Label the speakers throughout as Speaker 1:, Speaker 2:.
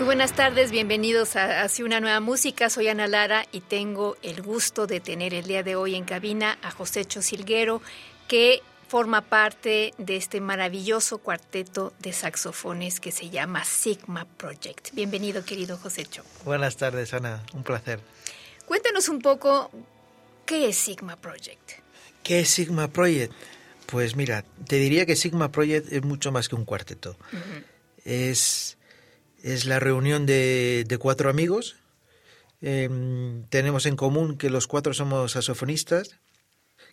Speaker 1: Muy buenas tardes, bienvenidos a Hacia una nueva música. Soy Ana Lara y tengo el gusto de tener el día de hoy en cabina a Josécho Silguero, que forma parte de este maravilloso cuarteto de saxofones que se llama Sigma Project. Bienvenido, querido Josécho.
Speaker 2: Buenas tardes, Ana, un placer.
Speaker 1: Cuéntanos un poco, ¿qué es Sigma Project?
Speaker 2: ¿Qué es Sigma Project? Pues mira, te diría que Sigma Project es mucho más que un cuarteto. Es es la reunión de, cuatro amigos. Em, tenemos en común que los cuatro somos saxofonistas,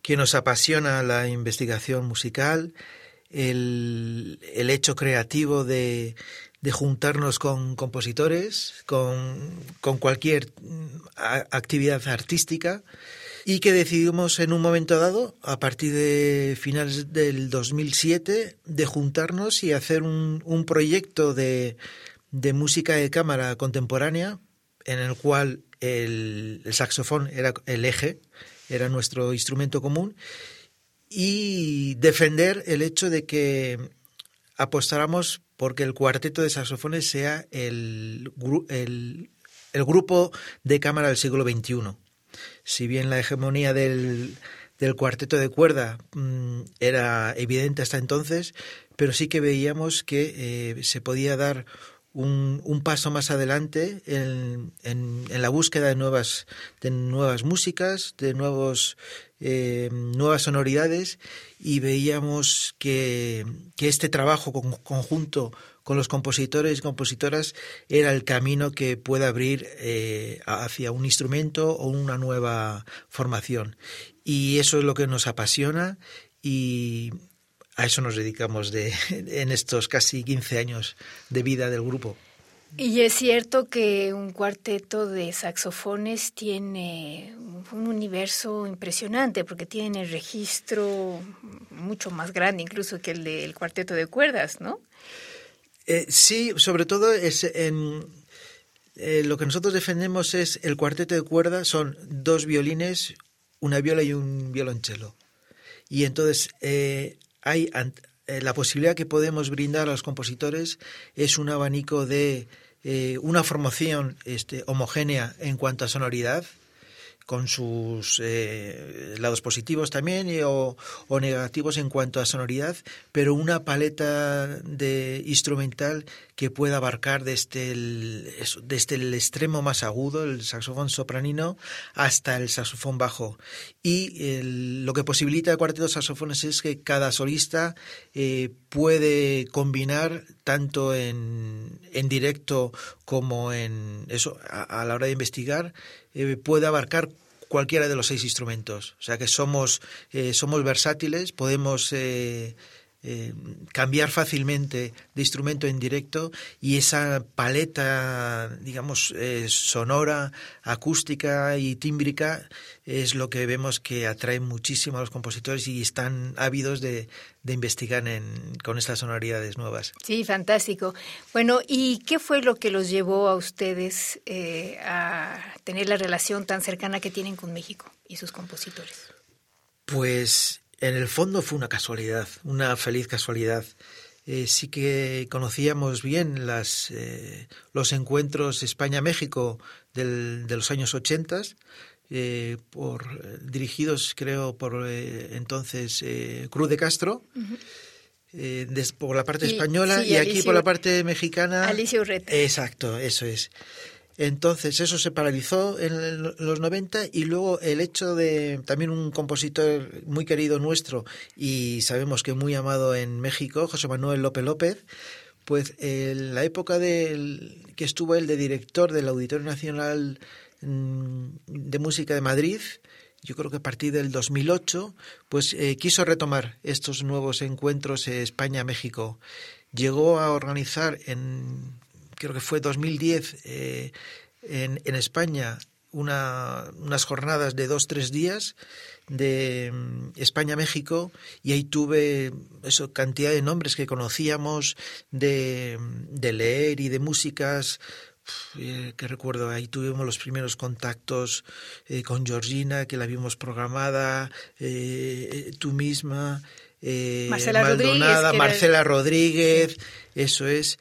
Speaker 2: que nos apasiona la investigación musical, el, hecho creativo de, juntarnos con compositores, con, con cualquier actividad artística y que decidimos en un momento dado, a partir de finales del 2007, de juntarnos y hacer un, un proyecto de, de música de cámara contemporánea en el cual el, saxofón era el eje, era nuestro instrumento común, y defender el hecho de que apostáramos porque el cuarteto de saxofones sea el, el, el grupo de cámara del siglo XXI. Si bien la hegemonía del, del cuarteto de cuerda mm, era evidente hasta entonces, pero sí que veíamos que eh, se podía dar un, paso más adelante en, la búsqueda de nuevas, de nuevas músicas, de nuevos, eh, nuevas sonoridades y veíamos que, este trabajo conjunto con los compositores y compositoras era el camino que puede abrir eh, hacia un instrumento o una nueva formación. Y eso es lo que nos apasiona y, a eso nos dedicamos de, en estos casi 15 años de vida del grupo.
Speaker 1: Y es cierto que un cuarteto de saxofones tiene un universo impresionante porque tiene el registro mucho más grande incluso que el del cuarteto de cuerdas, ¿no?
Speaker 2: Eh, sí, sobre todo es en, eh, lo que nosotros defendemos es el cuarteto de cuerdas son dos violines, una viola y un violonchelo. Y entonces eh, hay eh, la posibilidad que podemos brindar a los compositores es un abanico de eh, una formación este, homogénea en cuanto a sonoridad, con sus eh, lados positivos también o, negativos en cuanto a sonoridad, pero una paleta de instrumental que pueda abarcar desde el, desde el extremo más agudo, el saxofón sopranino, hasta el saxofón bajo. Y lo que posibilita el cuarteto de saxofones es que cada solista eh, puede combinar tanto en, en directo como en eso a, la hora de investigar eh, puede abarcar cualquiera de los seis instrumentos. O sea que somos, eh, somos versátiles, podemos eh, eh, cambiar fácilmente de instrumento en directo y esa paleta, digamos, eh, sonora, acústica y tímbrica es lo que vemos que atrae muchísimo a los compositores y están ávidos de, investigar con estas sonoridades nuevas.
Speaker 1: Sí, fantástico. Bueno, ¿y qué fue lo que los llevó a ustedes eh, a tener la relación tan cercana que tienen con México y sus compositores?
Speaker 2: Pues en el fondo fue una casualidad, una feliz casualidad. Eh, sí que conocíamos bien las, eh, los encuentros España-México de los años 80, eh, por, dirigidos creo por entonces Cruz de Castro. eh, por la parte española y aquí por la parte mexicana.
Speaker 1: Alicia Urreta.
Speaker 2: Exacto, eso es. Entonces eso se paralizó en los 90 y luego el hecho de también un compositor muy querido nuestro y sabemos que muy amado en México, José Manuel López López, pues en la época del, que estuvo él de director del Auditorio Nacional mm, de Música de Madrid, yo creo que a partir del 2008, pues eh, quiso retomar estos nuevos encuentros España-México. Llegó a organizar en, creo que fue 2010, eh, en, en, España una, unas jornadas de dos, tres días de mm, España-México y ahí tuve eso, cantidad de nombres que conocíamos de, de leer y de músicas eh, que recuerdo, ahí tuvimos los primeros contactos eh, con Georgina, que la vimos programada, eh, tú misma,
Speaker 1: Marcela
Speaker 2: Maldonada,
Speaker 1: Rodríguez,
Speaker 2: Marcela Rodríguez, eso es.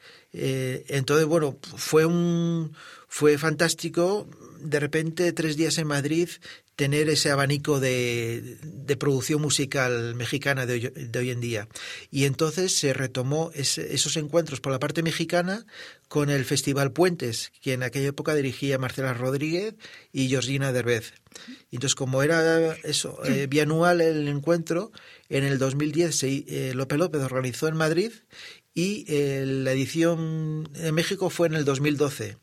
Speaker 2: Entonces, bueno, fue un fue fantástico. De repente, tres días en Madrid, tener ese abanico de, de producción musical mexicana de hoy, de hoy, en día. Y entonces se retomó esos encuentros por la parte mexicana con el Festival Puentes, que en aquella época dirigía Marcela Rodríguez y Georgina Derbez. Entonces, como era eso, eh, bianual el encuentro, en el 2010 se, eh, López López organizó en Madrid y eh, la edición en México fue en el 2012.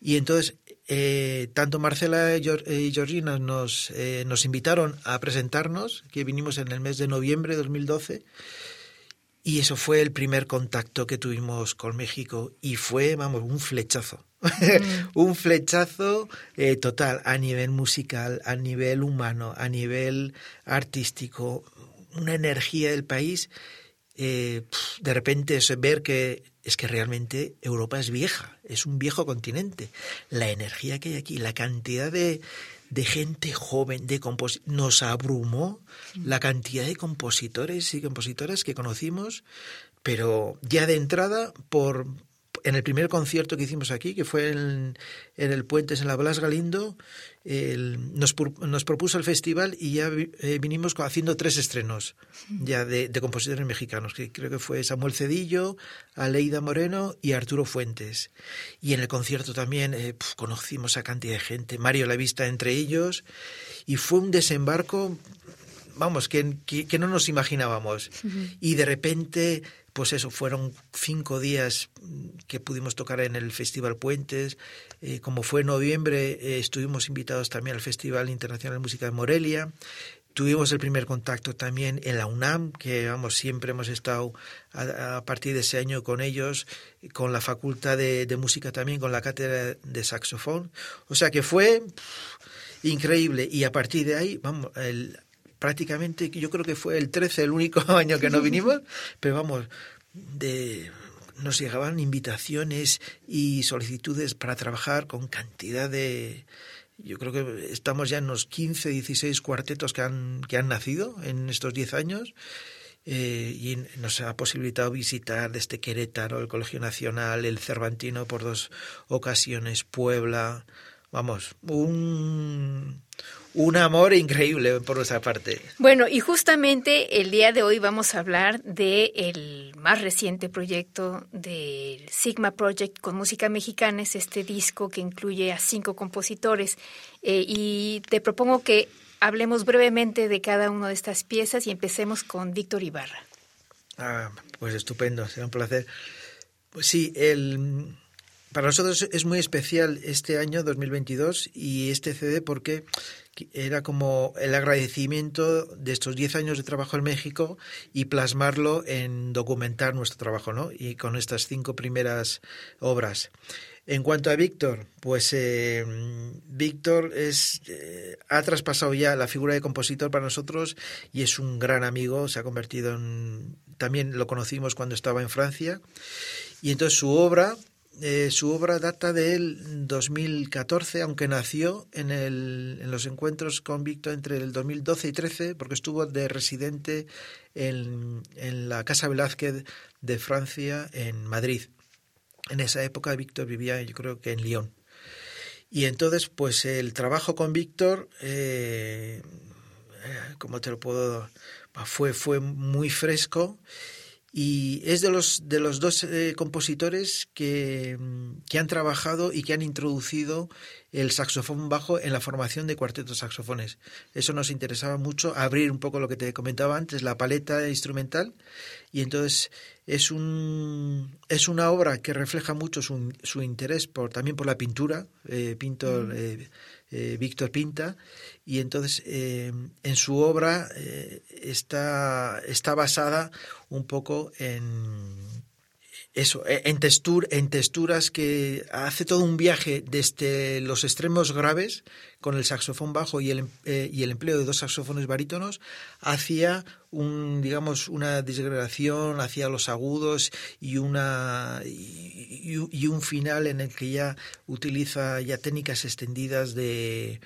Speaker 2: Y entonces eh, tanto Marcela y Georgina nos, eh, nos invitaron a presentarnos, que vinimos en el mes de noviembre de 2012, y eso fue el primer contacto que tuvimos con México, y fue, vamos, un flechazo. Mm. un flechazo eh, total a nivel musical, a nivel humano, a nivel artístico, una energía del país. Eh, de repente es ver que es que realmente Europa es vieja, es un viejo continente. La energía que hay aquí, la cantidad de, de gente joven, de nos abrumó la cantidad de compositores y compositoras que conocimos, pero ya de entrada por en el primer concierto que hicimos aquí, que fue en, en el Puentes en la Blas Galindo, el, nos, nos, propuso el festival y ya eh, vinimos haciendo tres estrenos ya de, compositores mexicanos, que creo que fue Samuel Cedillo, Aleida Moreno y Arturo Fuentes. Y en el concierto también eh, conocimos a cantidad de gente, Mario La Vista entre ellos, y fue un desembarco, vamos, que, que, que no nos imaginábamos. Uh -huh. Y de repente pues eso, fueron cinco días que pudimos tocar en el Festival Puentes. Eh, como fue en noviembre, eh, estuvimos invitados también al Festival Internacional de Música de Morelia. Tuvimos el primer contacto también en la UNAM, que vamos, siempre hemos estado a, a partir de ese año con ellos, con la Facultad de, de, Música también, con la cátedra de saxofón. O sea que fue increíble. Y a partir de ahí, vamos, el, prácticamente, yo creo que fue el 13 el único año que no vinimos, pero vamos, de, nos llegaban invitaciones y solicitudes para trabajar con cantidad de... Yo creo que estamos ya en los 15, 16 cuartetos que han, que han nacido en estos 10 años. Eh, y nos ha posibilitado visitar desde Querétaro, el Colegio Nacional, el Cervantino por dos ocasiones, Puebla. Vamos, un, un amor increíble por nuestra parte.
Speaker 1: Bueno, y justamente el día de hoy vamos a hablar del el más reciente proyecto del Sigma Project con música mexicana, es este disco que incluye a cinco compositores. Eh, y te propongo que hablemos brevemente de cada una de estas piezas y empecemos con Víctor Ibarra.
Speaker 2: Ah, pues estupendo, será un placer. Pues sí, el, para nosotros es muy especial este año 2022 y este CD porque era como el agradecimiento de estos 10 años de trabajo en México y plasmarlo en documentar nuestro trabajo, ¿no? Y con estas cinco primeras obras. En cuanto a Víctor, pues eh, Víctor es, eh, ha traspasado ya la figura de compositor para nosotros y es un gran amigo, se ha convertido en... También lo conocimos cuando estaba en Francia. Y entonces su obra, eh, su obra data del 2014, aunque nació en, el, en, los encuentros con Víctor entre el 2012 y 13, porque estuvo de residente en, en, la Casa Velázquez de Francia en Madrid. En esa época Víctor vivía, yo creo que en Lyon. Y entonces, pues el trabajo con Víctor, eh, ¿cómo te lo puedo? Fue, fue muy fresco y es de los, de los dos eh, compositores que, que, han trabajado y que han introducido el saxofón bajo en la formación de cuartetos saxofones. Eso nos interesaba mucho, abrir un poco lo que te comentaba antes, la paleta instrumental, y entonces es, un, es una obra que refleja mucho su, su interés por, también por la pintura, eh, pintor, mm. eh, eh, Víctor Pinta, y entonces eh, en su obra está, está basada un poco en eso, en, textur, en texturas que hace todo un viaje desde los extremos graves con el saxofón bajo y el, eh, y el empleo de dos saxofones barítonos hacia un digamos una disgregación hacia los agudos y una y, un final en el que ya utiliza ya técnicas extendidas de,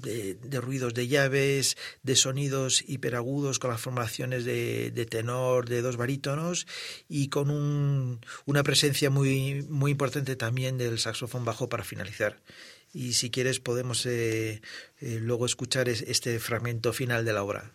Speaker 2: de, ruidos de llaves de sonidos hiperagudos con las formaciones de, de tenor de dos barítonos y con un, una presencia muy muy importante también del saxofón bajo para finalizar y si quieres podemos eh, eh, luego escuchar este fragmento final de la obra.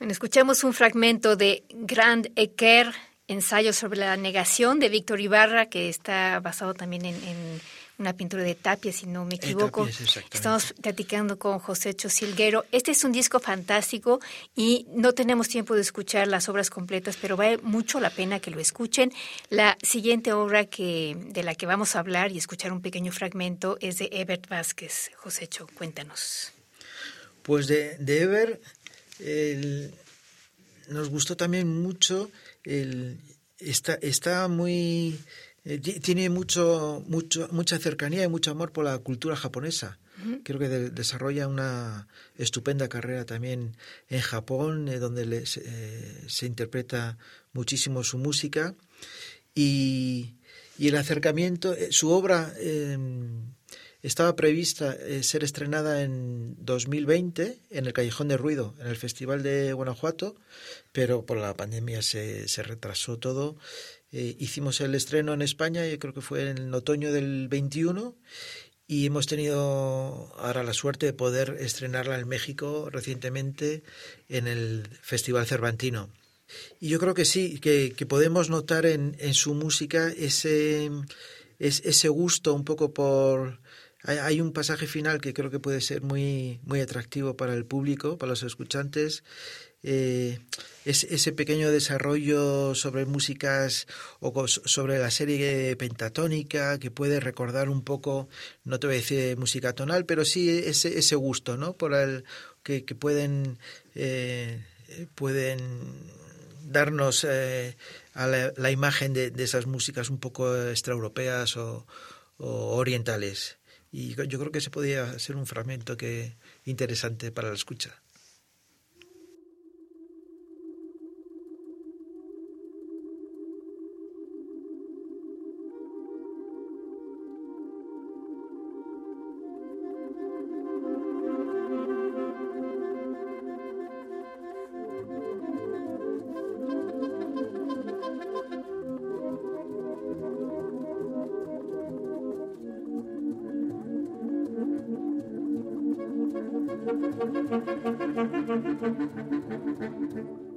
Speaker 1: Bueno, escuchamos un fragmento de Grand Equer, ensayo sobre la negación de Víctor Ibarra, que está basado también en, una pintura de Tapia, si no me equivoco. Estamos platicando con José Chosilguero. Este es un disco fantástico y no tenemos tiempo de escuchar las obras completas, pero vale mucho la pena que lo escuchen. La siguiente obra que, de la que vamos a hablar y escuchar un pequeño fragmento es de Ebert Vázquez. Josécho, cuéntanos.
Speaker 2: Pues de, de Ebert nos gustó también mucho, el, está, está muy, eh, tiene mucho, mucho, mucha cercanía y mucho amor por la cultura japonesa. Creo que desarrolla una estupenda carrera también en Japón, eh, donde eh, se interpreta muchísimo su música. Y, y el acercamiento, su obra em, estaba prevista eh, ser estrenada en 2020 en el Callejón de Ruido, en el Festival de Guanajuato, pero por la pandemia se, se retrasó todo. Eh, hicimos el estreno en España, y creo que fue en el otoño del 21, y hemos tenido ahora la suerte de poder estrenarla en México recientemente en el Festival Cervantino. Y yo creo que sí, que, que podemos notar en, en su música ese, ese gusto un poco por hay, un pasaje final que creo que puede ser muy, muy atractivo para el público, para los escuchantes. Eh, es, ese pequeño desarrollo sobre músicas o sobre la serie pentatónica que puede recordar un poco, no te voy a decir música tonal, pero sí ese, ese gusto, ¿no? Por el que, que pueden, eh, pueden darnos eh, a la, imagen de, de, esas músicas un poco extraeuropeas o, o orientales. Y yo creo que se podía ser un fragmento que interesante para la escucha. Thank you.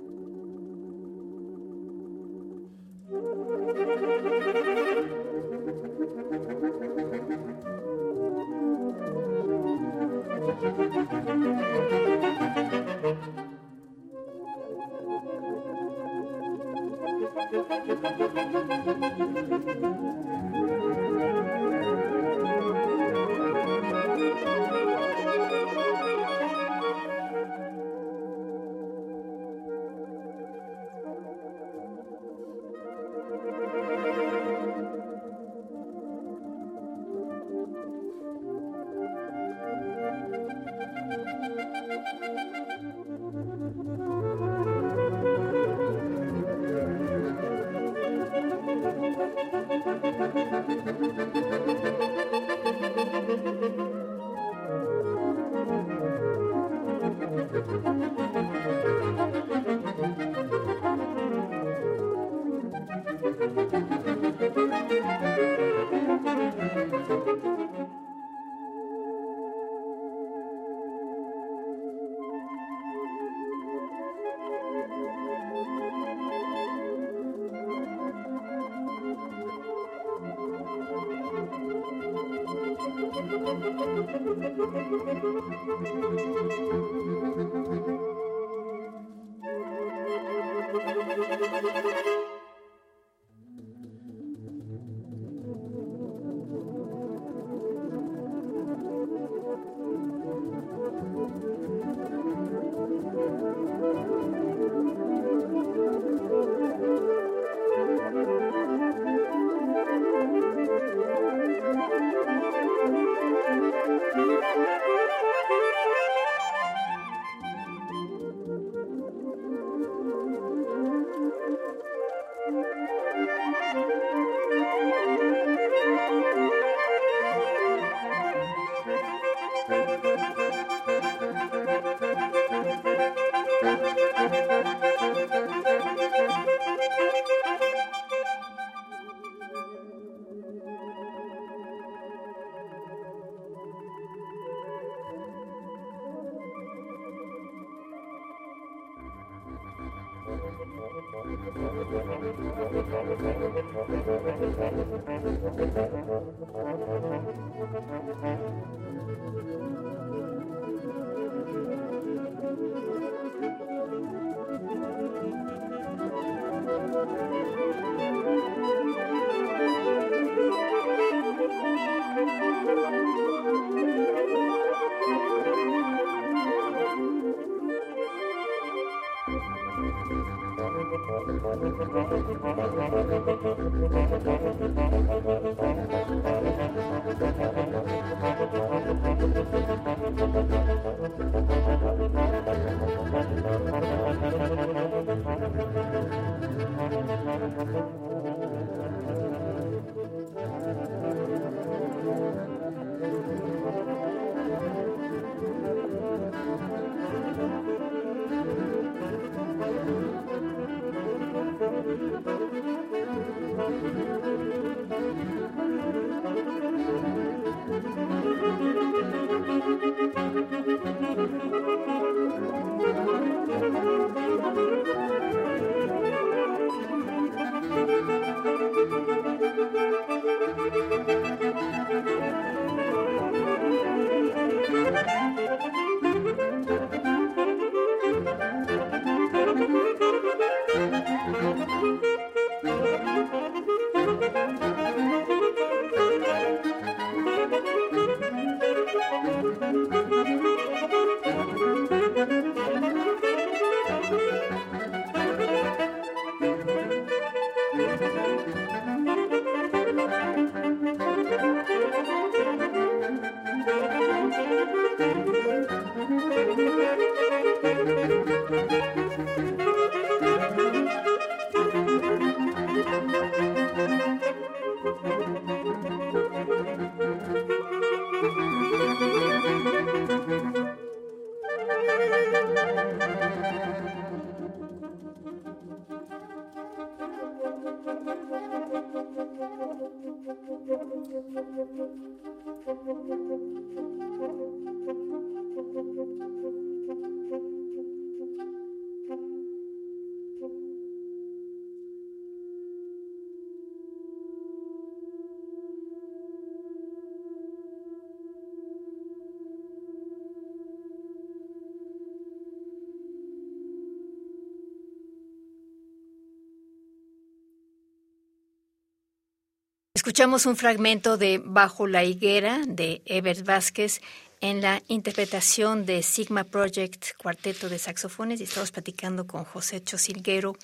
Speaker 1: Escuchamos un fragmento de Bajo la higuera de Ebert Vázquez en la interpretación de Sigma Project Cuarteto de Saxofones y estamos platicando con José Chosilguero.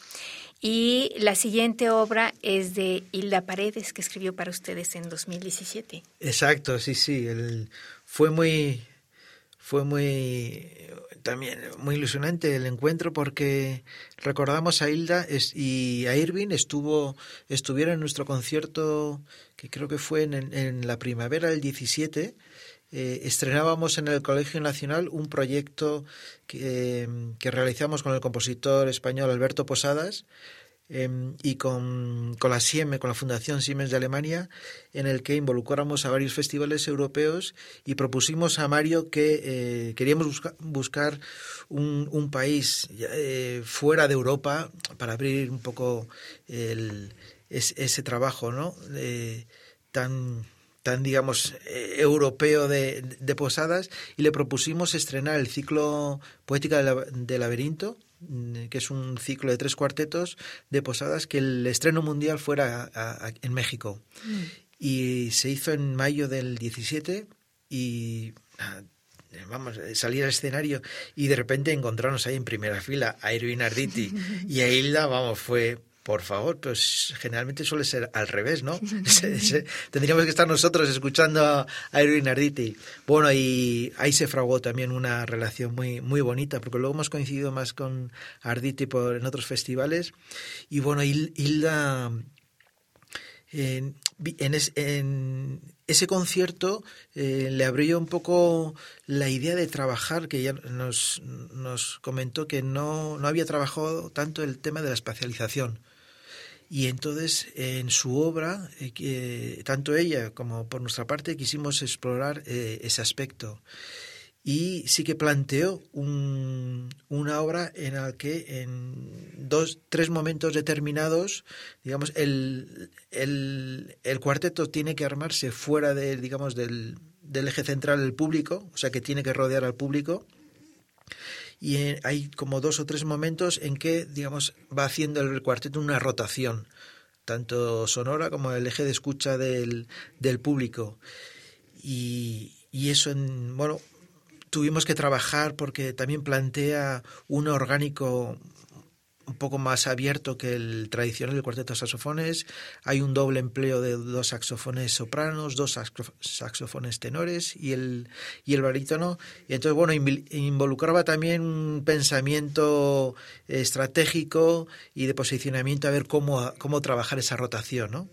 Speaker 1: Y la siguiente obra es de Hilda Paredes, que escribió para ustedes en 2017.
Speaker 2: Exacto, sí, sí. fue muy, fue muy también muy ilusionante el encuentro porque recordamos a Hilda y a Irving estuvo estuvieron en nuestro concierto que creo que fue en, la primavera del 17 eh, estrenábamos en el Colegio Nacional un proyecto que, que, realizamos con el compositor español Alberto Posadas em, y con, con, la Siemens, con la Fundación Siemens de Alemania, en el que involucramos a varios festivales europeos y propusimos a Mario que eh, queríamos buscar un, país eh, fuera de Europa para abrir un poco el, ese, trabajo ¿no? tan tan digamos eh, europeo de, Posadas y le propusimos estrenar el ciclo Poética del Laberinto que es un ciclo de tres cuartetos de Posadas que el estreno mundial fuera en México mm. y se hizo en mayo del 17 y vamos, salir al escenario y de repente encontrarnos ahí en primera fila a Irving Arditi y a Hilda, vamos, fue por favor, pues generalmente suele ser al revés, ¿no? tendríamos que estar nosotros escuchando a, Irving Arditi. Bueno, y ahí se fraguó también una relación muy, muy bonita, porque luego hemos coincidido más con Arditi por, en otros festivales. Y bueno, Hilda, en, en, ese concierto eh, le abrió un poco la idea de trabajar, que ya nos, nos comentó que no, no había trabajado tanto el tema de la espacialización y entonces en su obra, eh, tanto ella como por nuestra parte, quisimos explorar eh, ese aspecto. Y sí que planteó una obra en la que en dos, tres momentos determinados, digamos, el, el, el cuarteto tiene que armarse fuera de, digamos, del, del eje central del público, o sea que tiene que rodear al público y hay como dos o tres momentos en que, digamos, va haciendo el cuarteto una rotación, tanto sonora como el eje de escucha del, del público. Y, y eso, en, bueno, tuvimos que trabajar porque también plantea un orgánico un poco más abierto que el tradicional del cuarteto de saxofones. Hay un doble empleo de dos saxofones sopranos, dos saxofones tenores y el, y el barítono. Y entonces, bueno, involucraba también un pensamiento estratégico y de posicionamiento a ver cómo, cómo trabajar esa rotación.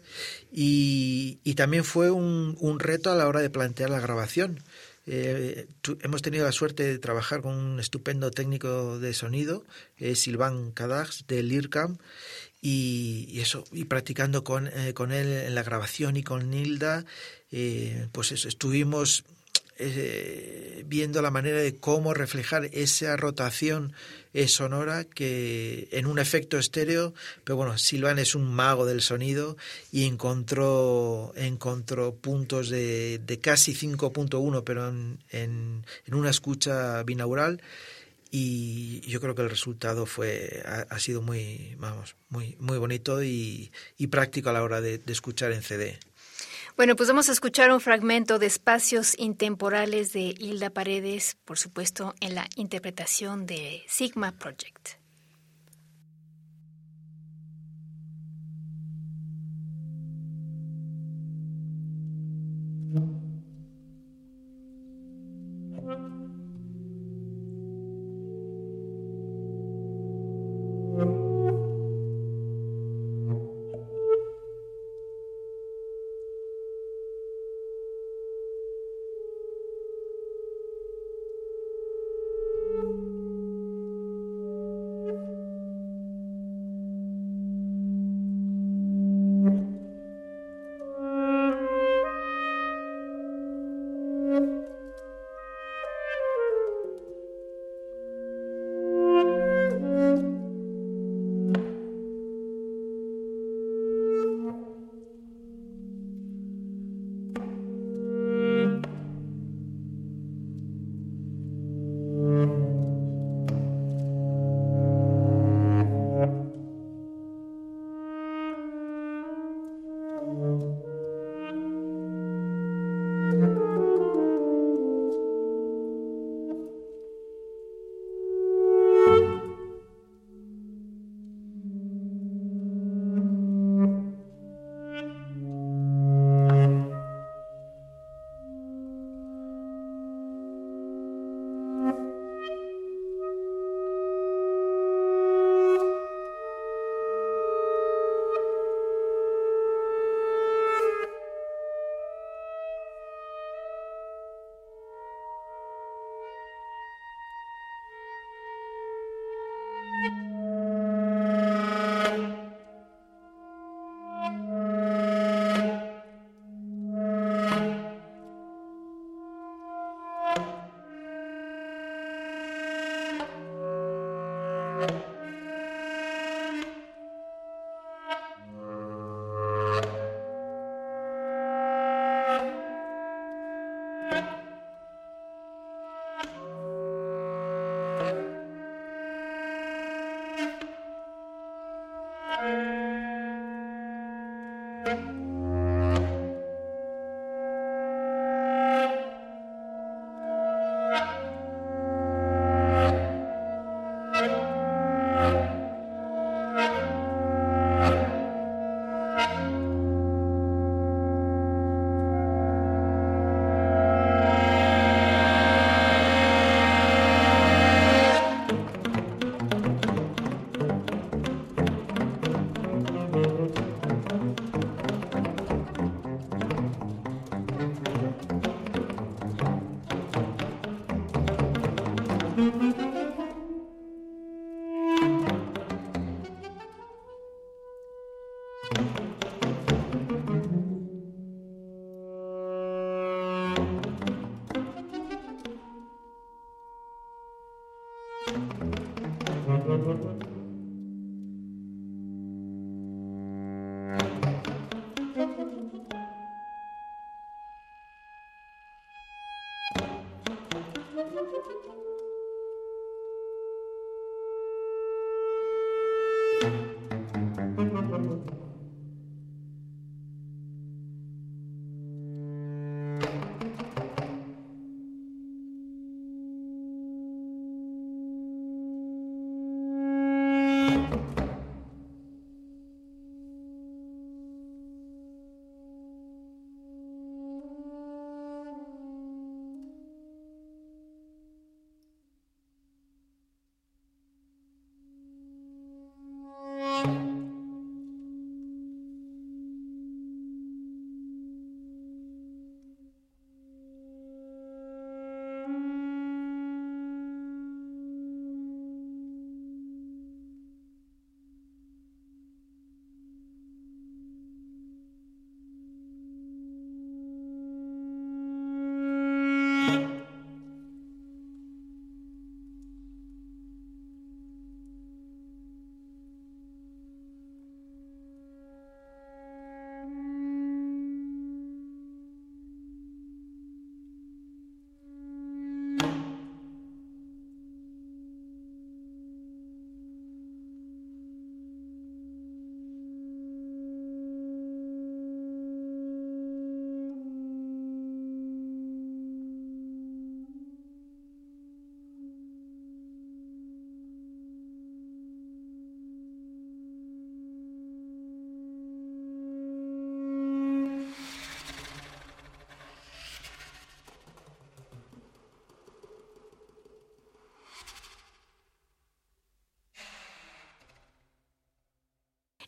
Speaker 2: Y, también fue un reto a la hora de plantear la grabación eh, hemos tenido la suerte de trabajar con un estupendo técnico de sonido, eh, Silvan Kadax, del IRCAM, y, eso, y practicando con, eh, con, él en la grabación y con Nilda, eh, pues eso, estuvimos eh, viendo la manera de cómo reflejar esa rotación eh, sonora que en un efecto estéreo, pero bueno, Silvan es un mago del sonido y encontró, encontró puntos de, de casi 5.1, pero en, en, una escucha binaural y yo creo que el resultado fue ha, sido muy vamos muy muy bonito y, y práctico a la hora de, de escuchar en CD.
Speaker 1: Bueno, pues vamos a escuchar un fragmento de Espacios Intemporales de Hilda Paredes, por supuesto, en la interpretación de Sigma Project.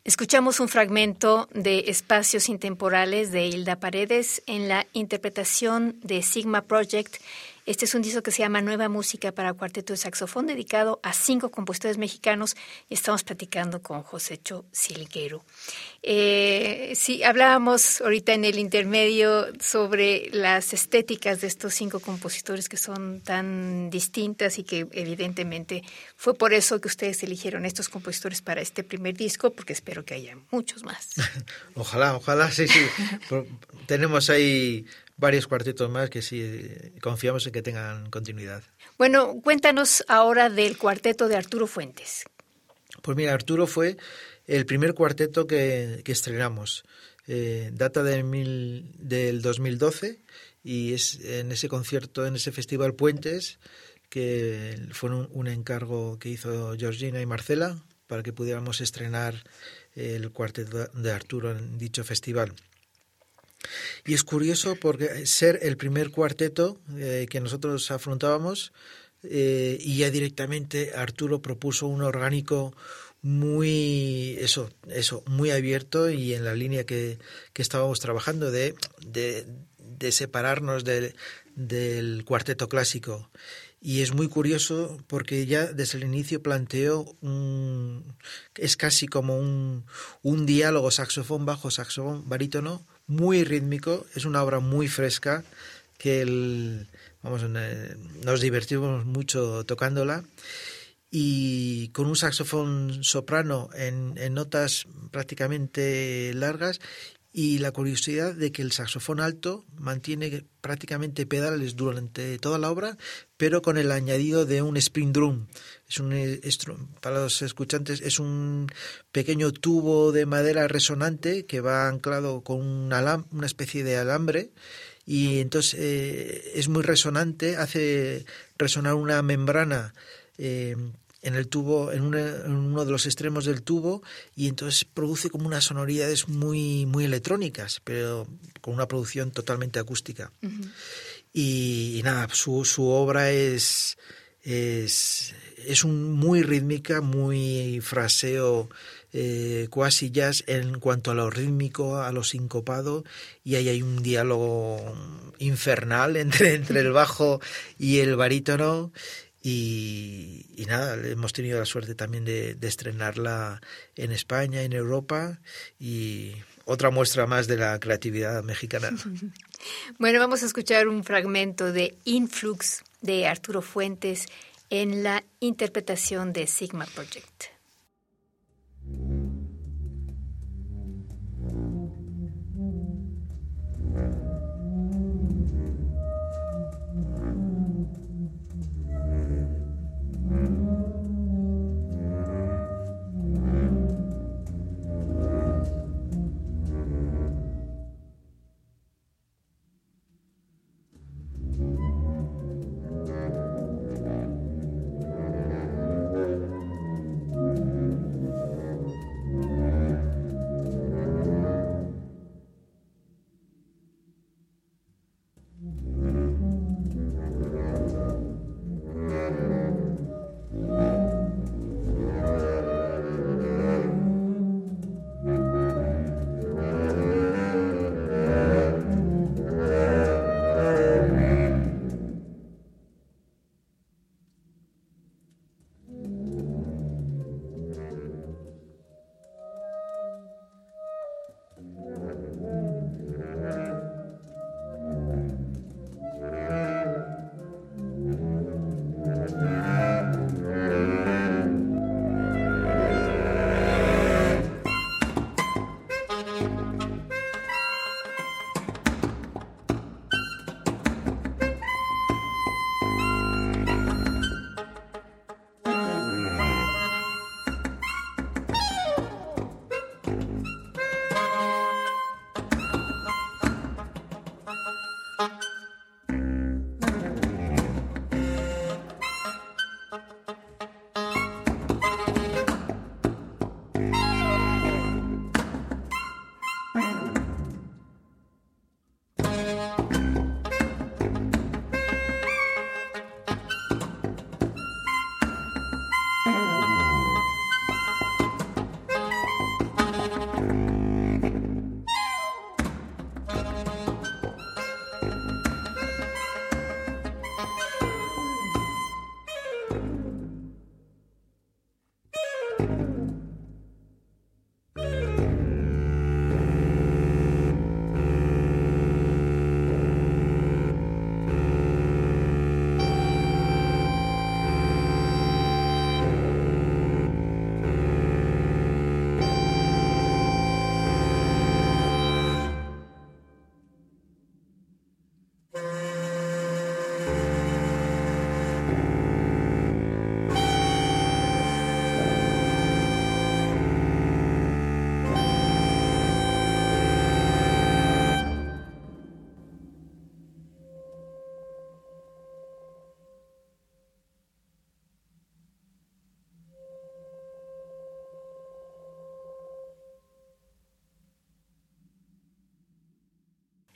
Speaker 1: Escuchamos un fragmento de Espacios Intemporales de Hilda Paredes en la interpretación de Sigma Project este es un disco que se llama Nueva Música para Cuarteto de Saxofón, dedicado a cinco compositores mexicanos y estamos platicando con Josécho Silguero. Eh, sí, hablábamos ahorita en el intermedio sobre las estéticas de estos cinco compositores que son tan distintas y que evidentemente fue por eso que ustedes eligieron estos compositores para este primer disco, porque espero que haya muchos más.
Speaker 2: ojalá, ojalá, sí, sí. Tenemos ahí varios cuartetos más que sí confiamos en que tengan continuidad.
Speaker 1: Bueno, cuéntanos ahora del cuarteto de Arturo Fuentes.
Speaker 2: Pues mira, Arturo fue el primer cuarteto que, estrenamos. Eh, data de mil, del 2012 y es en ese concierto, en ese festival Puentes, que fue un, encargo que hizo Georgina y Marcela para que pudiéramos estrenar el cuarteto de Arturo en dicho festival. Y es curioso porque ser el primer cuarteto eh, que nosotros afrontábamos eh, y ya directamente Arturo propuso un orgánico muy eso eso muy abierto y en la línea que, que estábamos trabajando de, de, de separarnos del cuarteto clásico. Y es muy curioso porque ya desde el inicio planteó un, es casi como un, un diálogo saxofón bajo saxofón barítono muy rítmico, es una obra muy fresca que el, vamos, eh, nos divertimos mucho tocándola y con un saxofón soprano en, en notas prácticamente largas y la curiosidad de que el saxofón alto mantiene prácticamente pedales durante toda la obra, pero con el añadido de un spring drum. Es un para los escuchantes es un pequeño tubo de madera resonante que va anclado con una, una especie de alambre y entonces eh, es muy resonante, hace resonar una membrana eh, en el tubo, en, uno de los extremos del tubo, y entonces produce como unas sonoridades muy, muy electrónicas, pero con una producción totalmente acústica. y, nada, su, su obra es, es, es un, muy rítmica, muy fraseo, eh, cuasi jazz en cuanto a lo rítmico, a lo sincopado, y ahí hay un diálogo infernal entre, entre el bajo y el barítono. Y, nada, hemos tenido la suerte también de, estrenarla en España, en Europa y otra muestra más de la creatividad mexicana.
Speaker 1: Bueno, vamos a escuchar un fragmento de Influx de Arturo Fuentes en la interpretación de Sigma Project.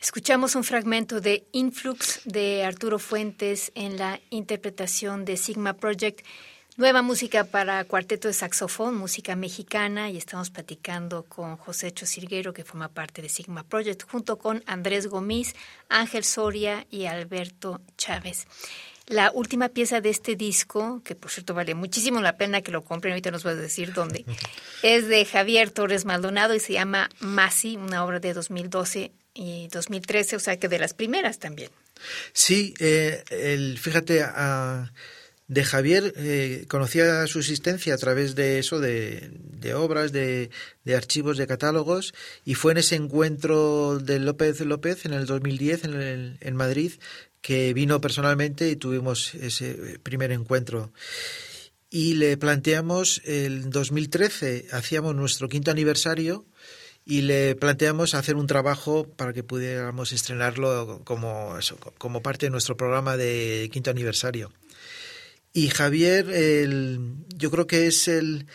Speaker 1: Escuchamos un fragmento de Influx de Arturo Fuentes en la interpretación de Sigma Project. Nueva música para cuarteto de saxofón, música mexicana, y estamos platicando con José Chosirguero, que forma parte de Sigma Project, junto con Andrés Gomis, Ángel Soria y Alberto Chávez. La última pieza de este disco, que por cierto vale muchísimo la pena que lo compren, ahorita nos voy a decir dónde, es de Javier Torres Maldonado y se llama Masi, una obra de 2012 y 2013, o sea que de las primeras también.
Speaker 2: Sí, eh, el, fíjate, a, de Javier eh, conocía su existencia a través de eso, de, obras, de, archivos, de catálogos, y fue en ese encuentro de López López en el 2010 en, en Madrid que vino personalmente y tuvimos ese primer encuentro. Y le planteamos el 2013, hacíamos nuestro quinto aniversario y le planteamos hacer un trabajo para que pudiéramos estrenarlo como, como parte de nuestro programa de quinto aniversario. Y Javier, yo creo que es el,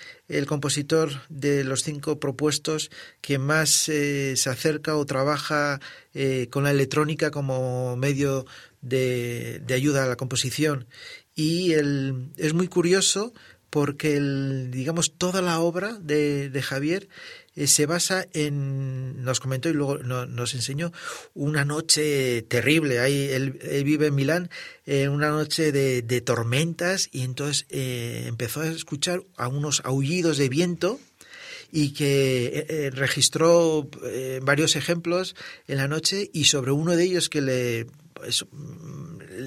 Speaker 2: compositor de los cinco propuestos que más eh, se acerca o trabaja eh, con la electrónica como medio de, ayuda a la composición. Y es muy curioso porque, el, digamos, toda la obra de, de Javier eh, se basa en, nos comentó y luego nos enseñó, una noche terrible. Ahí él, vive en Milán, en una noche de, tormentas y entonces eh, empezó a escuchar a unos aullidos de viento y que eh, registró varios ejemplos en la noche y sobre uno de ellos que le, pues,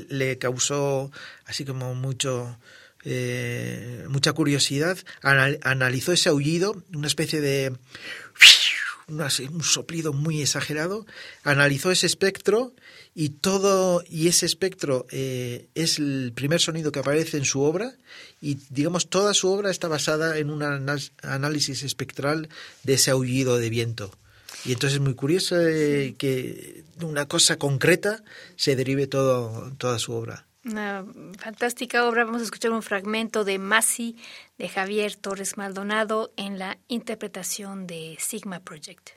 Speaker 2: le causó así como mucho eh, mucha curiosidad, analizó ese aullido, una especie de un soplido muy exagerado, analizó ese espectro y todo y ese espectro eh, es el primer sonido que aparece en su obra y digamos toda su obra está basada en un análisis espectral de ese aullido de viento. Y entonces es muy curioso eh, que una cosa concreta se derive todo, toda su obra.
Speaker 1: Una fantástica obra. Vamos a escuchar un fragmento de Masi de Javier Torres Maldonado en la interpretación de Sigma Project.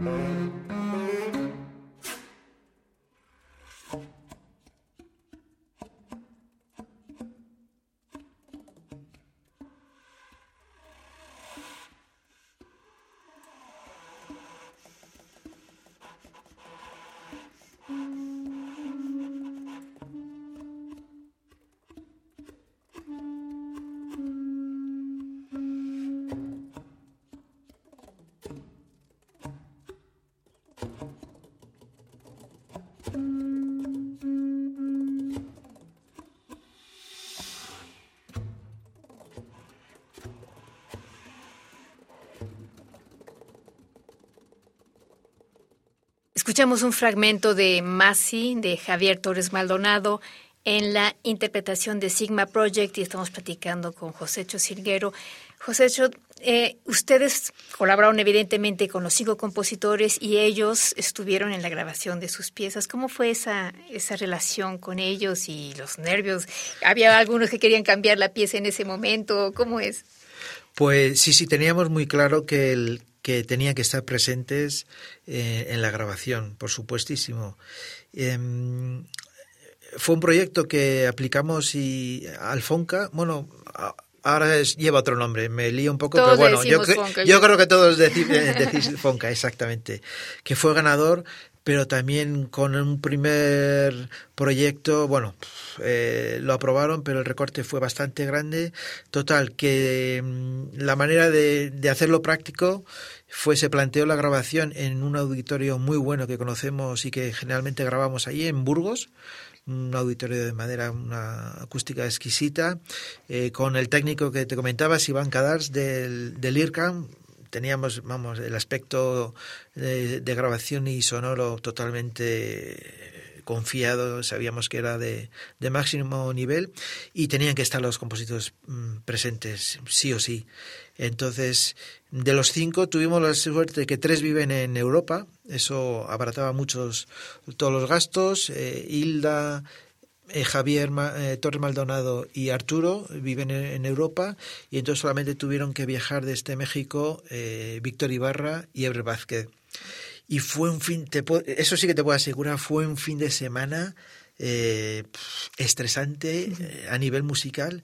Speaker 1: Mm-hmm. Escuchamos un fragmento de Masi de Javier Torres Maldonado en la interpretación de Sigma Project y estamos platicando con José Silguero. José eh, ustedes colaboraron evidentemente con los cinco compositores y ellos estuvieron en la grabación de sus piezas. ¿Cómo fue esa, esa relación con ellos y los nervios? ¿Había algunos que querían cambiar la pieza en ese momento? ¿Cómo es?
Speaker 2: Pues sí, sí, teníamos muy claro que, el, que tenían que estar presentes eh, en la grabación, por supuestísimo. Em, fue un proyecto que aplicamos y al Fonca, bueno, ahora lleva otro nombre, me lío un poco, pero bueno, yo, yo, creo que todos decís, eh, decís Fonca, exactamente, que fue ganador pero también con un primer proyecto, bueno, eh, lo aprobaron, pero el recorte fue bastante grande. Total, que mm, la manera de, hacerlo práctico fue, se planteó la grabación en un auditorio muy bueno que conocemos y que generalmente grabamos allí en Burgos, un auditorio de madera, una acústica exquisita, eh, con el técnico que te comentabas, Iván Cadars del, del IRCAM, teníamos, vamos, el aspecto de, grabación y sonoro totalmente confiado, sabíamos que era de, máximo nivel y tenían que estar los compositores mm, presentes, sí o sí. Entonces, de los cinco tuvimos la suerte de que tres viven en Europa, eso abarataba muchos todos los gastos. Eh, Hilda, eh, Javier eh, Torres Maldonado y Arturo viven en, Europa y entonces solamente tuvieron que viajar desde México eh, Víctor Ibarra y Ebre Vázquez. Y fue un fin, eso sí que te puedo asegurar, fue un fin de semana estresante a nivel musical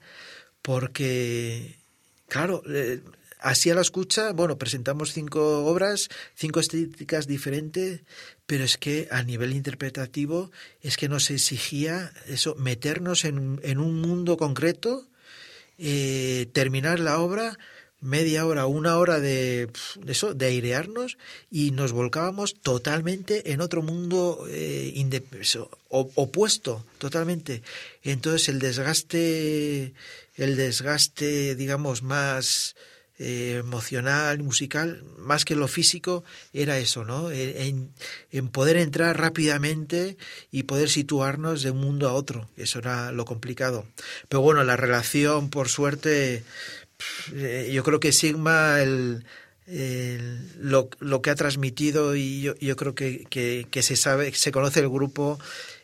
Speaker 2: porque, claro, así a la escucha, bueno, presentamos cinco obras, cinco estéticas diferentes, pero es que a nivel interpretativo es que nos exigía eso, meternos en, en un mundo concreto, eh, terminar la obra, media hora, una hora de, eso, de airearnos y nos volcábamos totalmente en otro mundo eh, opuesto, totalmente. Entonces el desgaste, el desgaste, digamos, más eh, emocional, musical, más que lo físico, era eso, ¿no? En, poder entrar rápidamente y poder situarnos de un mundo a otro. Eso era lo complicado. Pero bueno, la relación, por suerte, eh, yo creo que Sigma, el, lo, lo, que ha transmitido y yo, yo creo que, que, se sabe, se conoce el grupo,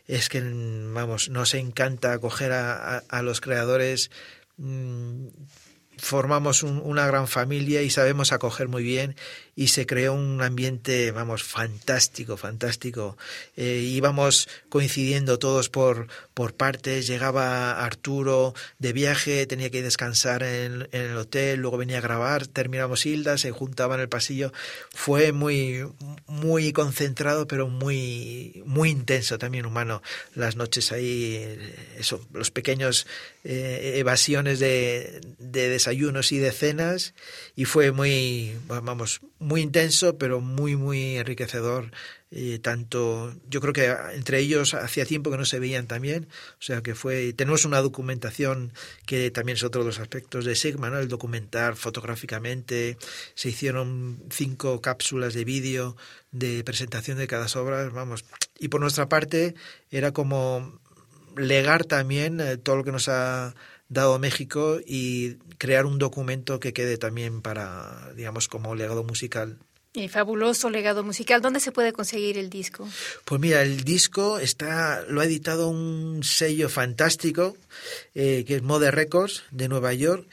Speaker 2: es que, vamos, nos encanta acoger a, a, los creadores. Formamos una gran familia y sabemos acoger muy bien y se creó un ambiente, vamos, fantástico, fantástico. Eh, íbamos coincidiendo todos por, por partes, llegaba Arturo de viaje, tenía que descansar en, el hotel, luego venía a grabar, terminamos Hilda, se juntaba en el pasillo. Fue muy, muy concentrado, pero muy, muy intenso también humano. Las noches ahí, eso, los pequeños eh, evasiones de, de desayunos y de cenas y fue muy, vamos, muy intenso, pero muy, muy enriquecedor. Eh, tanto, yo creo que entre ellos hacía tiempo que no se veían también, o sea que fue, tenemos una documentación que también es otro de los aspectos de Sigma, ¿no? el documentar fotográficamente, se hicieron cinco cápsulas de vídeo de presentación de cada obra, vamos, y por nuestra parte era como legar también eh, todo lo que nos ha dado México y crear un documento que quede también para, digamos, como legado musical.
Speaker 1: Y fabuloso legado musical. ¿Dónde se puede conseguir el disco?
Speaker 2: Pues mira, el disco está, lo ha editado un sello fantástico eh, que es Mode Records de Nueva York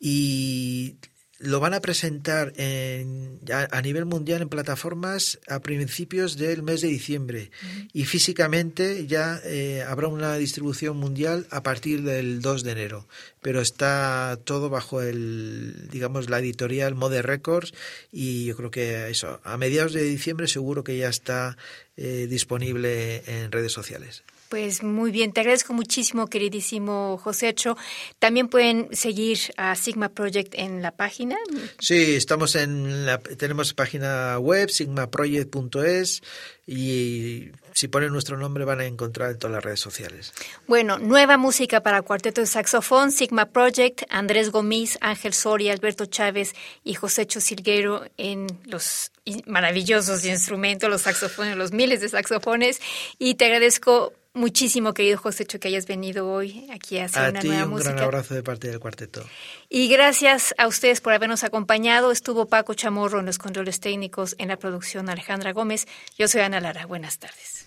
Speaker 2: y lo van a presentar en, a, nivel mundial en plataformas a principios del mes de diciembre. Y físicamente ya eh, habrá una distribución mundial a partir del 2 de enero. Pero está todo bajo el digamos la editorial Mode Records y yo creo que eso a mediados de diciembre seguro que ya está eh, disponible en redes sociales.
Speaker 1: Pues muy bien, te agradezco muchísimo, queridísimo Josécho. También pueden seguir a Sigma Project en la página.
Speaker 2: Sí, estamos en la, tenemos página web sigmaproject.es y si ponen nuestro nombre van a encontrar en todas las redes sociales.
Speaker 1: Bueno, nueva música para cuarteto de saxofón, Sigma Project, Andrés Gómez, Ángel Soria, Alberto Chávez y Josécho Silguero en los maravillosos instrumentos, los saxofones, los miles de saxofones. Y te agradezco muchísimo, querido José que hayas venido hoy aquí a hacer
Speaker 2: a
Speaker 1: una
Speaker 2: ti
Speaker 1: nueva
Speaker 2: un
Speaker 1: música.
Speaker 2: gran abrazo de parte del cuarteto.
Speaker 1: Y gracias a ustedes por habernos acompañado. Estuvo Paco Chamorro en los controles técnicos, en la producción Alejandra Gómez. Yo soy Ana Lara. Buenas tardes.